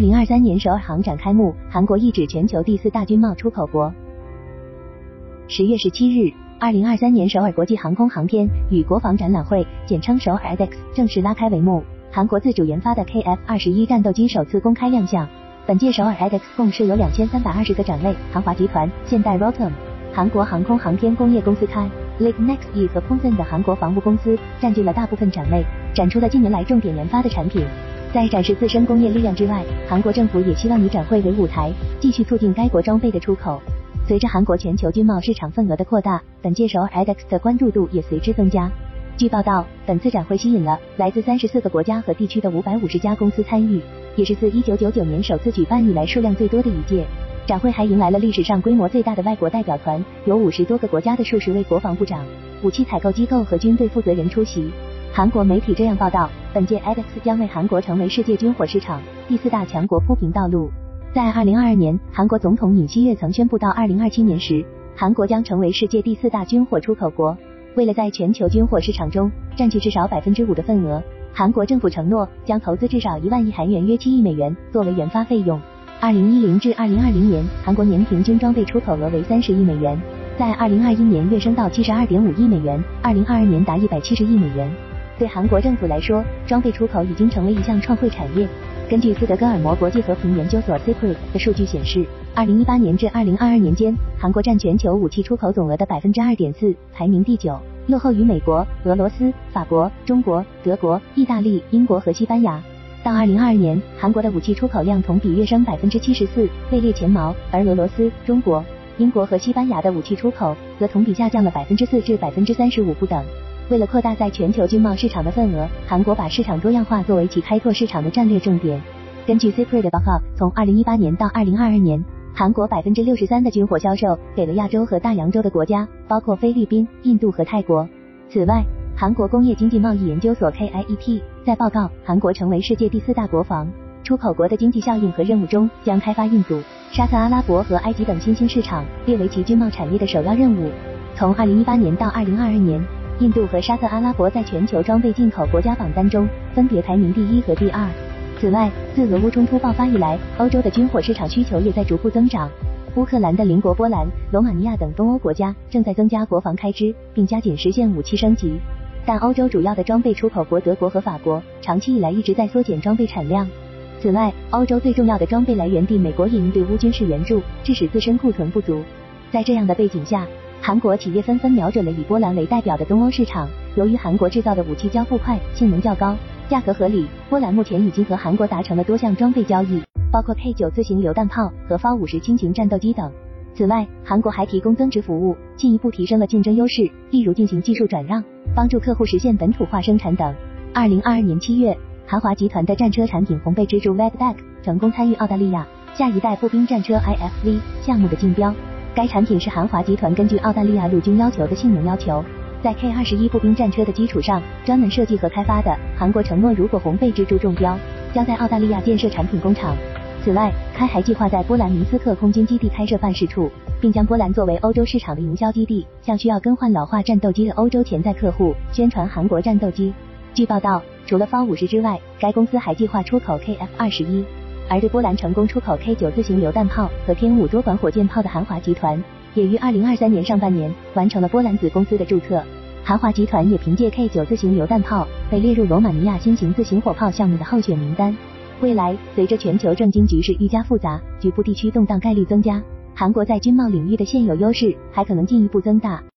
二零二三年首尔航展开幕，韩国一指全球第四大军贸出口国。十月十七日，二零二三年首尔国际航空航天与国防展览会（简称首尔 EDX） 正式拉开帷幕。韩国自主研发的 KF 二十一战斗机首次公开亮相。本届首尔 EDX 共设有两千三百二十个展位，韩华集团、现代 Rotem、韩国航空航天工业公司开、Lake Next E 和 p o s o n 的韩国防务公司占据了大部分展位，展出了近年来重点研发的产品。在展示自身工业力量之外，韩国政府也希望以展会为舞台，继续促进该国装备的出口。随着韩国全球军贸市场份额的扩大，本届首尔 EDEX 的关注度也随之增加。据报道，本次展会吸引了来自三十四个国家和地区的五百五十家公司参与，也是自一九九九年首次举办以来数量最多的一届。展会还迎来了历史上规模最大的外国代表团，有五十多个国家的数十位国防部长、武器采购机构和军队负责人出席。韩国媒体这样报道：本届 EDEX 将为韩国成为世界军火市场第四大强国铺平道路。在二零二二年，韩国总统尹锡悦曾宣布，到二零二七年时，韩国将成为世界第四大军火出口国。为了在全球军火市场中占据至少百分之五的份额，韩国政府承诺将投资至少一万亿韩元（约七亿美元）作为研发费用。二零一零至二零二零年，韩国年平均装备出口额为三十亿美元，在二零二一年跃升到七十二点五亿美元，二零二二年达一百七十亿美元。对韩国政府来说，装备出口已经成为一项创汇产业。根据斯德哥尔摩国际和平研究所 （SIPRI） 的数据显示，二零一八年至二零二二年间，韩国占全球武器出口总额的百分之二点四，排名第九，落后于美国、俄罗斯、法国、中国、德国、意大利、英国和西班牙。到二零二二年，韩国的武器出口量同比跃升百分之七十四，位列前茅，而俄罗斯、中国、英国和西班牙的武器出口则同比下降了百分之四至百分之三十五不等。为了扩大在全球军贸市场的份额，韩国把市场多样化作为其开拓市场的战略重点。根据 CIPRI 的报告，从2018年到2022年，韩国百分之六十三的军火销售给了亚洲和大洋洲的国家，包括菲律宾、印度和泰国。此外，韩国工业经济贸易研究所 KIEP 在报告韩国成为世界第四大国防出口国的经济效应和任务中，将开发印度、沙特阿拉伯和埃及等新兴市场列为其军贸产业的首要任务。从2018年到2022年。印度和沙特阿拉伯在全球装备进口国家榜单中分别排名第一和第二。此外，自俄乌冲突爆发以来，欧洲的军火市场需求也在逐步增长。乌克兰的邻国波兰、罗马尼亚等东欧国家正在增加国防开支，并加紧实现武器升级。但欧洲主要的装备出口国德国和法国长期以来一直在缩减装备产量。此外，欧洲最重要的装备来源地美国也应对乌军事援助，致使自身库存不足。在这样的背景下，韩国企业纷纷瞄准了以波兰为代表的东欧市场。由于韩国制造的武器交付快、性能较高、价格合理，波兰目前已经和韩国达成了多项装备交易，包括 K 九自行榴弹炮和 F 五十轻型战斗机等。此外，韩国还提供增值服务，进一步提升了竞争优势，例如进行技术转让，帮助客户实现本土化生产等。二零二二年七月，韩华集团的战车产品红背蜘蛛 Red Back 成功参与澳大利亚下一代步兵战车 IFV 项目的竞标。该产品是韩华集团根据澳大利亚陆军要求的性能要求，在 K 二十一步兵战车的基础上专门设计和开发的。韩国承诺，如果红背蜘蛛中标，将在澳大利亚建设产品工厂。此外，开还计划在波兰明斯克空军基地开设办事处，并将波兰作为欧洲市场的营销基地，向需要更换老化战斗机的欧洲潜在客户宣传韩国战斗机。据报道，除了 V 五十之外，该公司还计划出口 KF 二十一。而对波兰成功出口 K 九自行榴弹炮和天五多管火箭炮的韩华集团，也于二零二三年上半年完成了波兰子公司的注册。韩华集团也凭借 K 九自行榴弹炮被列入罗马尼亚新型自行火炮项目的候选名单。未来，随着全球政经局势愈加复杂，局部地区动荡概率增加，韩国在军贸领域的现有优势还可能进一步增大。